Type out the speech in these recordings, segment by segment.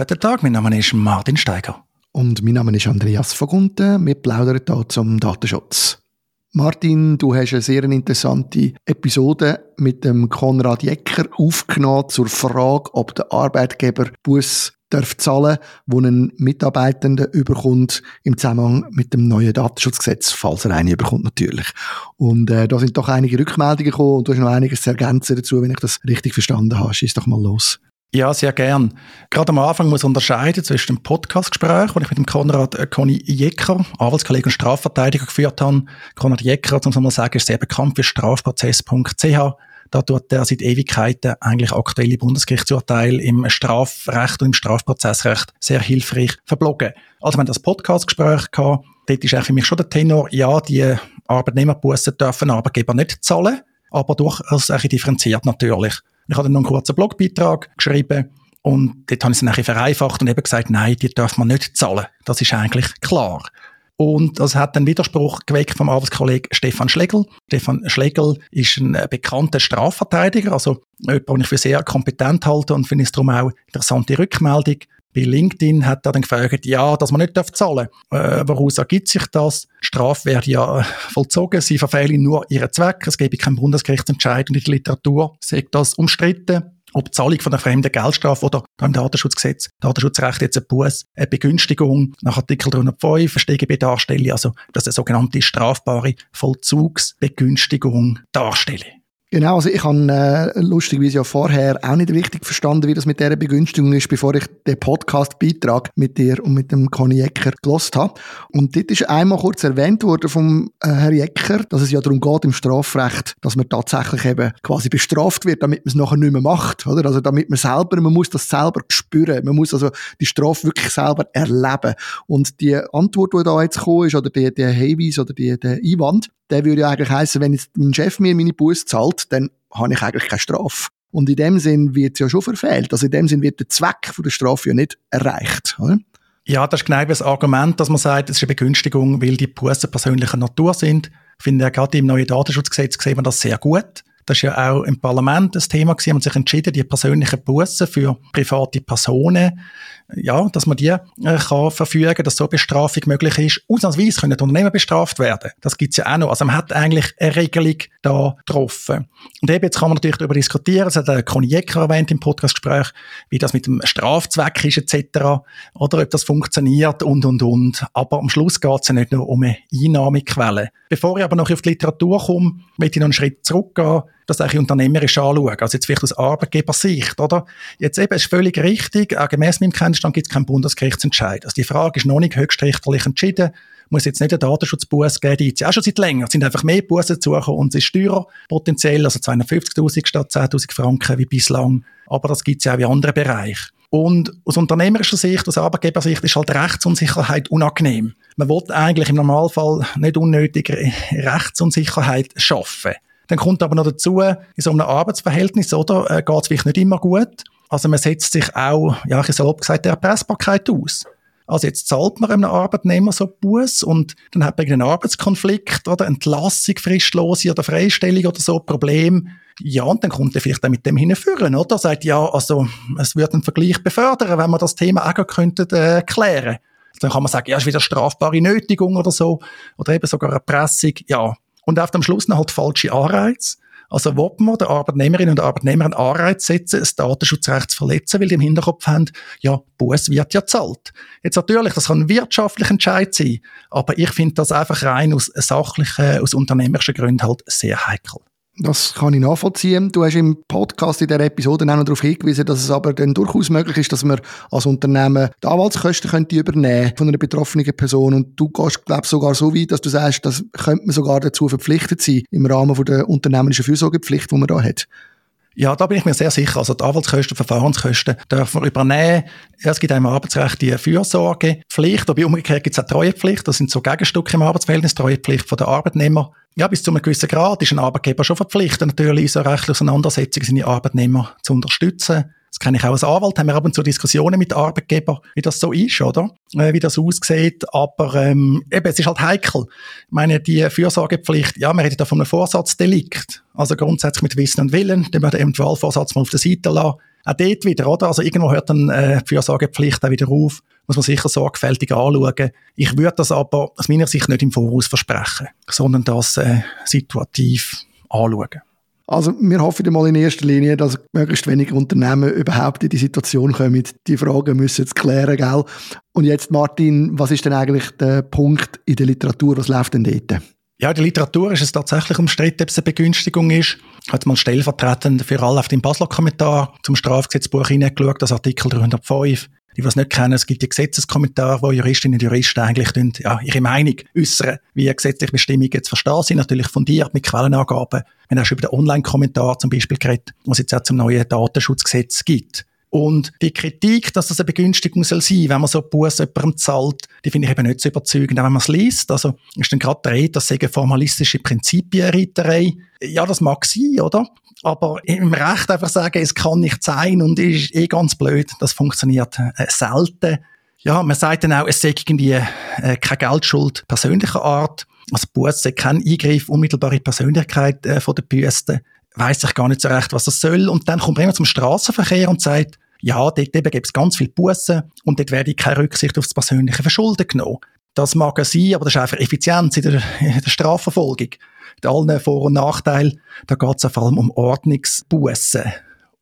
Guten Tag, mein Name ist Martin Steiger. Und mein Name ist Andreas Vogunten. Wir plaudern hier zum Datenschutz. Martin, du hast eine sehr interessante Episode mit dem Konrad Jecker aufgenommen zur Frage, ob der Arbeitgeber Bus darf zahlen, wo ein Mitarbeitender überkommt im Zusammenhang mit dem neuen Datenschutzgesetz, falls er eine überkommt natürlich. Und äh, da sind doch einige Rückmeldungen gekommen und du hast noch einiges zu ergänzen dazu, wenn ich das richtig verstanden habe. Schieß doch mal los. Ja, sehr gern. Gerade am Anfang muss unterscheiden zwischen dem Podcastgespräch, das ich mit dem Konrad äh, Conny Jecker, Anwaltskollege und Strafverteidiger geführt habe. Konrad Jecker, um es mal sagen, ist sehr bekannt für strafprozess.ch. Da tut er seit Ewigkeiten eigentlich aktuelle Bundesgerichtsurteile im Strafrecht und im Strafprozessrecht sehr hilfreich verbloggen. Also wir haben das Podcastgespräch gehabt. Dort ist eigentlich für mich schon der Tenor, ja, die Arbeitnehmerbussen dürfen Arbeitgeber nicht zahlen, aber durchaus ein differenziert natürlich. Ich habe dann noch einen kurzen Blogbeitrag geschrieben und dort habe ich es dann ein vereinfacht und eben gesagt, nein, die darf man nicht zahlen. Das ist eigentlich klar. Und das hat einen Widerspruch geweckt vom Arbeitskollegen Stefan Schlegel. Stefan Schlegel ist ein bekannter Strafverteidiger, also jemand, den ich für sehr kompetent halte und finde es darum auch interessante Rückmeldung. Bei LinkedIn hat er dann gefragt, ja, dass man nicht zahlen darf. Äh, woraus ergibt sich das? Strafe werde ja äh, vollzogen, sie verfehlen nur ihren Zweck, es gebe keinen Bundesgerichtsentscheid und in der Literatur. Sagt das umstritten ob die Zahlung von einer fremden Geldstrafe oder im Datenschutzgesetz, Datenschutzrecht jetzt eine Buß, eine Begünstigung nach Artikel 305 StGB darstelle, also dass eine sogenannte strafbare Vollzugsbegünstigung darstelle. Genau, also ich habe äh, lustigerweise ja vorher auch nicht richtig verstanden, wie das mit dieser Begünstigung ist, bevor ich den Podcast-Beitrag mit dir und mit dem Conny Ecker gelost habe. Und dort ist einmal kurz erwähnt worden vom äh, Herr Ecker, dass es ja darum geht im Strafrecht, dass man tatsächlich eben quasi bestraft wird, damit man es nachher nicht mehr macht, oder? Also damit man selber, man muss das selber spüren, man muss also die Strafe wirklich selber erleben. Und die Antwort, die da jetzt gekommen ist, oder der, der Hinweis oder die, der Einwand, der würde ja eigentlich heißen, wenn jetzt mein Chef mir meine Buß zahlt, dann habe ich eigentlich keine Strafe. Und in dem Sinn wird es ja schon verfehlt. Also in dem Sinn wird der Zweck der Strafe ja nicht erreicht. Oder? Ja, das ist genau das Argument, dass man sagt, es ist eine Begünstigung, weil die Bussen persönlicher Natur sind. Ich finde, gerade im neuen Datenschutzgesetz sieht man das sehr gut. Das ist ja auch im Parlament das Thema gewesen. Man sich entschieden, die persönlichen Bussen für private Personen, ja, dass man die äh, kann verfügen, dass so Bestrafung möglich ist. Ausnahmsweise können Unternehmen bestraft werden. Das gibt's ja auch noch. Also man hat eigentlich eine Regelung da getroffen. Und eben jetzt kann man natürlich darüber diskutieren, das hat der Conny erwähnt im Podcastgespräch, wie das mit dem Strafzweck ist etc. Oder ob das funktioniert und, und, und. Aber am Schluss geht's ja nicht nur um eine Einnahmequelle. Bevor ich aber noch auf die Literatur komme, möchte ich noch einen Schritt zurückgehen das eigentlich unternehmerisch anschauen. Also jetzt vielleicht aus Arbeitgebersicht, oder? Jetzt eben ist völlig richtig, auch gemäss meinem Kenntnisstand gibt es keinen Bundesgerichtsentscheid. Also die Frage ist noch nicht höchstrichterlich entschieden. Muss jetzt nicht einen Datenschutzbus geben, die auch schon seit länger. Es sind einfach mehr Bussen zu suchen und es ist teurer, potenziell, also 250.000 statt 10.000 Franken wie bislang. Aber das gibt es ja auch in anderen Bereichen. Und aus unternehmerischer Sicht, aus Arbeitgebersicht ist halt Rechtsunsicherheit unangenehm. Man will eigentlich im Normalfall nicht unnötige Rechtsunsicherheit schaffen. Dann kommt aber noch dazu, in so einem Arbeitsverhältnis, oder, äh, geht es vielleicht nicht immer gut. Also man setzt sich auch, ja, ich salopp gesagt, der Erpressbarkeit aus. Also jetzt zahlt man einem Arbeitnehmer so Buß und dann hat man einen Arbeitskonflikt oder Entlassung, Fristlose oder Freistellung oder so Problem. Ja, und dann kommt er vielleicht dann mit dem hinführen, oder? Sagt, ja, also, es würde einen Vergleich befördern, wenn man das Thema auch könnte, äh, klären. Dann kann man sagen, ja, ist wieder strafbare Nötigung oder so. Oder eben sogar Erpressung. Ja, und auf dem Schluss noch halt falsche Anreize. Also, wo man den Arbeitnehmerinnen und Arbeitnehmern einen Anreiz setzen, das Datenschutzrecht zu verletzen, weil die im Hinterkopf haben, ja, Buß wird ja zahlt. Jetzt natürlich, das kann ein wirtschaftlicher Entscheid sein, aber ich finde das einfach rein aus sachlichen, aus unternehmerischen Gründen halt sehr heikel. Das kann ich nachvollziehen. Du hast im Podcast in der Episode auch noch darauf hingewiesen, dass es aber dann durchaus möglich ist, dass man als Unternehmen die Anwaltskosten könnte übernehmen von einer betroffenen Person. Und du gehst, glaube ich, sogar so weit, dass du sagst, das könnte man sogar dazu verpflichtet sein, im Rahmen der unternehmerischen Fürsorgepflicht, die man da hat. Ja, da bin ich mir sehr sicher. Also die Anwaltskosten, Verfahrenskosten dürfen wir übernehmen. Es gibt im Arbeitsrecht die Fürsorgepflicht, aber umgekehrt gibt es auch Treuepflicht. Das sind so Gegenstücke im Arbeitsverhältnis, Treuepflicht von der Arbeitnehmer. Ja, bis zu einem gewissen Grad ist ein Arbeitgeber schon verpflichtet, natürlich in so rechtlichen Auseinandersetzungen seine Arbeitnehmer zu unterstützen. Das kenne ich auch als Anwalt, haben wir ab und zu Diskussionen mit Arbeitgebern, wie das so ist, oder? Äh, wie das aussieht. Aber ähm, eben, es ist halt heikel. Ich meine, die Fürsorgepflicht, ja, wir reden da von einem Vorsatzdelikt. Also grundsätzlich mit Wissen und Willen, den wir den Eventualvorsatz mal auf der Seite lassen. Auch dort wieder, oder? Also irgendwo hört dann äh, die Fürsorgepflicht auch wieder auf. Muss man sicher sorgfältig anschauen. Ich würde das aber aus meiner Sicht nicht im Voraus versprechen, sondern das äh, situativ anschauen. Also wir hoffen mal in erster Linie, dass möglichst wenige Unternehmen überhaupt in die Situation kommen. Die Fragen müssen jetzt klären, gell? Und jetzt Martin, was ist denn eigentlich der Punkt in der Literatur, was läuft denn dort? Ja, in der Literatur ist es tatsächlich umstritten, ob es eine Begünstigung ist. Hat mal stellvertretend für alle auf den Basler Kommentar zum Strafgesetzbuch hineingeschaut, das Artikel 305. Die, es nicht kennen, es gibt die Gesetzeskommentare, wo Juristinnen und Juristen eigentlich tun, ja, ihre Meinung äußern, wie gesetzliche Bestimmungen zu verstehen sind, natürlich fundiert mit Quellenangaben. Wir haben auch schon über den Online-Kommentar zum Beispiel geredet, was es jetzt auch zum neuen Datenschutzgesetz gibt. Und die Kritik, dass das eine Begünstigung soll sein, wenn man so Buß jemandem zahlt, die finde ich eben nicht so überzeugend, auch wenn man es liest. Also ist dann gerade der Rede, das sagen formalistische Prinzipienreiterei. Ja, das mag sein, oder? Aber im Recht einfach sagen, es kann nicht sein und ist eh ganz blöd, das funktioniert äh, selten. Ja, man sagt dann auch, es sei irgendwie äh, keine Geldschuld persönlicher Art. Also Buß sei kein Eingriff, unmittelbare Persönlichkeit äh, von der Büste. Weiß ich gar nicht so recht, was das soll. Und dann kommt man immer zum Straßenverkehr und sagt, ja, dort eben gibt es ganz viel Bussen und dort werde ich keine Rücksicht auf das persönliche Verschulden genommen. Das mag ja sein, aber das ist einfach Effizienz in der, in der Strafverfolgung mit allen Vor- und Nachteilen. Da geht es vor allem um Ordnungsbussen.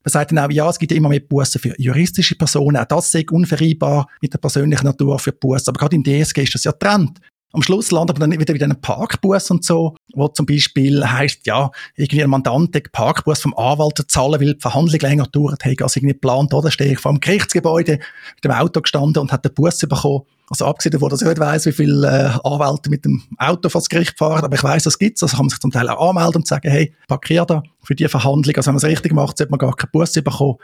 Man sagt dann auch, ja, es gibt immer mehr Bussen für juristische Personen. Auch das ist unvereinbar mit der persönlichen Natur für Bussen. Aber gerade im DSG ist das ja Trend. Am Schluss landet man dann wieder bei einem Parkbus und so, wo zum Beispiel heisst, ja, irgendwie ein Mandant den Parkbus vom Anwalt zahlen, weil die Verhandlung länger dauert hat, als irgendwie geplant, oder? Stehe ich vor dem Gerichtsgebäude mit dem Auto gestanden und hat den Bus bekommen. Also abgesehen davon, dass ich nicht weiss, wie viele äh, Anwälte mit dem Auto vor das Gericht fahren, aber ich weiss, das gibt's. Also kann man sich zum Teil auch anmelden und sagen, hey, parkier da für die Verhandlung. Also wenn man es richtig macht, sollte man gar keinen Bus bekommen.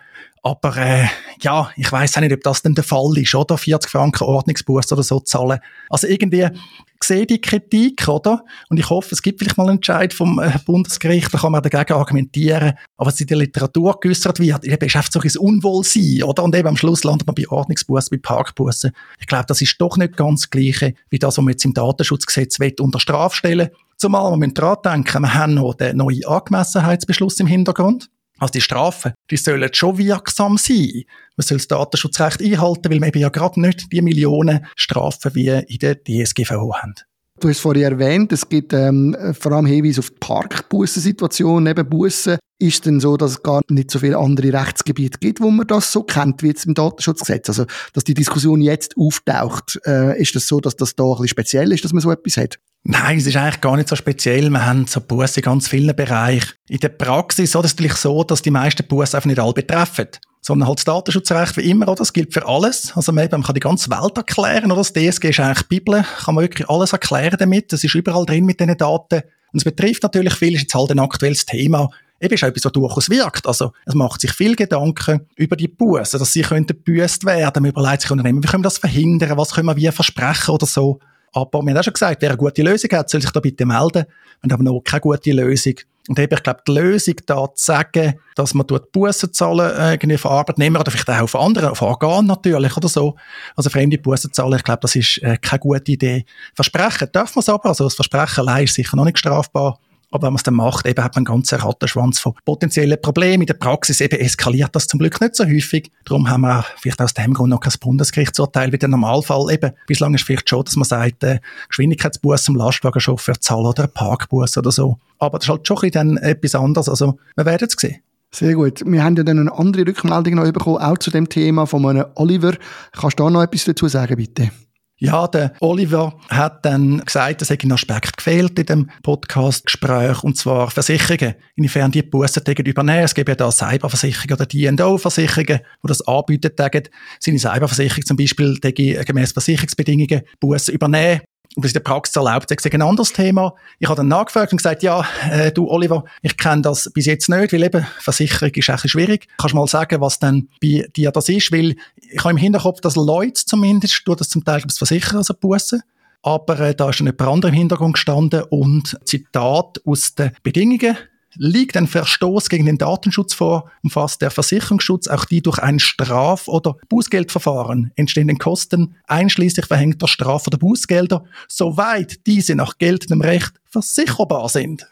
Aber äh, ja, ich weiss auch nicht, ob das denn der Fall ist, oder? 40 Franken Ordnungsbus oder so zahlen. Also irgendwie sehe die Kritik, oder? Und ich hoffe, es gibt vielleicht mal einen Entscheid vom äh, Bundesgericht, da kann man dagegen argumentieren. Aber was in der Literatur geäußert wird, eben ist einfach ein Unwohlsein, oder? Und eben am Schluss landet man bei Ordnungsbussen, bei Parkbussen. Ich glaube, das ist doch nicht ganz das Gleiche, wie das, was man jetzt im Datenschutzgesetz unter Strafe stellen Zumal wir müssen daran denken, wir haben noch den neuen Angemessenheitsbeschluss im Hintergrund. Also die Strafen, die sollen schon wirksam sein. Man soll das Datenschutzrecht einhalten, weil wir eben ja gerade nicht die Millionen Strafen wie in der DSGVO haben. Du hast vorhin erwähnt, es gibt ähm, vor allem Hinweise auf die Parkbussensituation, neben Bussen. Ist denn so, dass es gar nicht so viele andere Rechtsgebiete gibt, wo man das so kennt wie jetzt im Datenschutzgesetz? Also, dass die Diskussion jetzt auftaucht, äh, ist das so, dass das da ein bisschen speziell ist, dass man so etwas hat? Nein, es ist eigentlich gar nicht so speziell. Wir haben so Busse in ganz vielen Bereichen. In der Praxis ist es natürlich so, dass die meisten Busse einfach nicht alle betreffen sondern halt das Datenschutzrecht wie immer, oder? Das gilt für alles. Also man, kann die ganze Welt erklären, oder? Das DSG ist eigentlich Bibel, kann man wirklich alles erklären damit. Das ist überall drin mit diesen Daten. Und es betrifft natürlich viel, ist jetzt halt ein aktuelles Thema. Eben ist etwas, was durchaus wirkt. Also, es macht sich viel Gedanken über die Bussen, dass sie könnten gebüßt werden. Man überlegt sich Unternehmen, wie können wir das verhindern? Was können wir wie versprechen oder so? Aber wir haben auch schon gesagt, wer eine gute Lösung hat, soll sich da bitte melden. Wir haben noch keine gute Lösung. Und eben, ich glaube, die Lösung da zu sagen, dass man dort Bussen zahlen, äh, irgendwie von Arbeitnehmern oder vielleicht auch von anderen, auf Organen natürlich oder so. Also fremde Bussen zahlen, ich glaube, das ist äh, keine gute Idee. Versprechen darf man es aber, also das Versprechen allein ist sicher noch nicht strafbar. Aber wenn man es dann macht, eben hat man einen ganzen Rattenschwanz von potenziellen Problemen. In der Praxis eben eskaliert das zum Glück nicht so häufig. Darum haben wir vielleicht aus dem Grund noch kein Bundesgerichtsurteil wie der Normalfall. Eben, bislang ist vielleicht schon, dass man sagt, äh, Geschwindigkeitsbus am Lastwagenchauffeur zahlen oder ein Parkbus oder so. Aber das ist halt schon ein bisschen etwas anderes. Also, wir werden es sehen. Sehr gut. Wir haben ja dann eine andere Rückmeldung noch bekommen, auch zu dem Thema von einem Oliver. Kannst du da noch etwas dazu sagen, bitte? Ja, der Oliver hat dann gesagt, es hätte ein Aspekt gefehlt in dem Podcast-Gespräch, und zwar Versicherungen, inwiefern die Bussen übernehmen. Es gibt ja da Cyberversicherungen oder D&O-Versicherungen, die das anbieten, seine Cyberversicherung zum Beispiel gemäß Versicherungsbedingungen Bussen übernehmen ob das in der Praxis erlaubt ist, ist ein anderes Thema. Ich habe dann nachgefragt und gesagt, ja, äh, du Oliver, ich kenne das bis jetzt nicht, weil eben Versicherung ist ein schwierig. Kannst du mal sagen, was denn bei dir das ist? Weil ich habe im Hinterkopf, dass Leute zumindest, tun das zum Teil das Versichern, also Bussen. Aber äh, da ist dann jemand anderem im Hintergrund gestanden und Zitat aus den Bedingungen Liegt ein Verstoß gegen den Datenschutz vor, umfasst der Versicherungsschutz auch die durch ein Straf- oder Bußgeldverfahren entstehenden Kosten, einschließlich verhängter Straf- oder Bußgelder, soweit diese nach geltendem Recht versicherbar sind.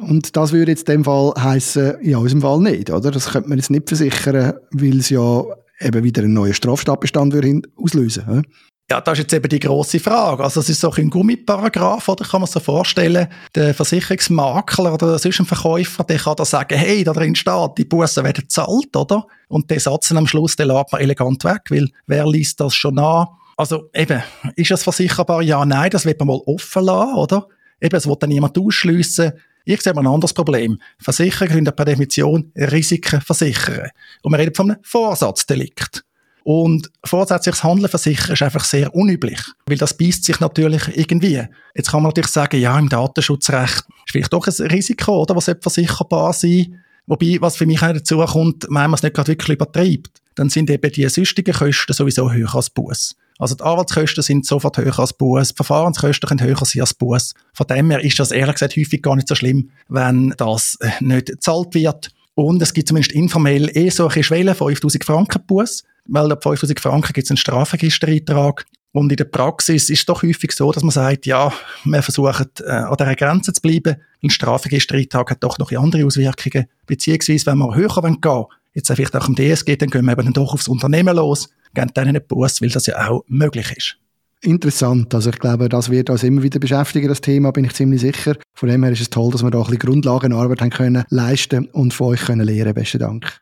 Und das würde jetzt in dem Fall heißen, in unserem Fall nicht, oder? Das könnte man jetzt nicht versichern, weil es ja eben wieder einen neuen Straftatbestand würde auslösen würde. Ja, das ist jetzt eben die grosse Frage. Also es ist so ein Gummiparagraf, oder kann man sich so vorstellen, der Versicherungsmakler oder sonst ein Verkäufer, der kann da sagen, hey, da drin steht, die Bussen werden zahlt, oder? Und den Satz am Schluss, den lädt man elegant weg, weil wer liest das schon an? Also eben, ist das versicherbar? Ja, nein, das wird man mal offen lassen, oder? Eben, es wird dann niemand ausschliessen. Ich sehe mal ein anderes Problem. Versicherer können per Definition Risiken versichern. Und wir reden von einem Vorsatzdelikt. Und vorsätzliches Handeln versichern ist einfach sehr unüblich, weil das beißt sich natürlich irgendwie. Jetzt kann man natürlich sagen, ja, im Datenschutzrecht ist vielleicht doch ein Risiko, oder, was versicherbar sein Wobei, was für mich auch dazu kommt, wenn man es nicht gerade wirklich übertreibt, dann sind eben die sonstigen Kosten sowieso höher als Buß. Also die Anwaltskosten sind sofort höher als Buß, die Verfahrenskosten können höher sein als Buß. Von dem her ist das ehrlich gesagt häufig gar nicht so schlimm, wenn das äh, nicht gezahlt wird. Und es gibt zumindest informell eh so eine Schwelle, 5000 Franken Buß, weil ab 5000 Franken gibt es einen Strafregistereintrag. Und in der Praxis ist es doch häufig so, dass man sagt, ja, wir versuchen äh, an dieser Grenze zu bleiben. Ein Strafregistereintrag hat doch noch andere Auswirkungen. Beziehungsweise, wenn wir höher gehen wollen, jetzt vielleicht auch im DSG, dann gehen wir eben doch aufs Unternehmen los, geben denen einen Bus, weil das ja auch möglich ist. Interessant. Also ich glaube, das wird uns immer wieder beschäftigen, das Thema, bin ich ziemlich sicher. Von dem her ist es toll, dass wir da ein bisschen Grundlagenarbeit haben können leisten und von euch können lernen. Besten Dank.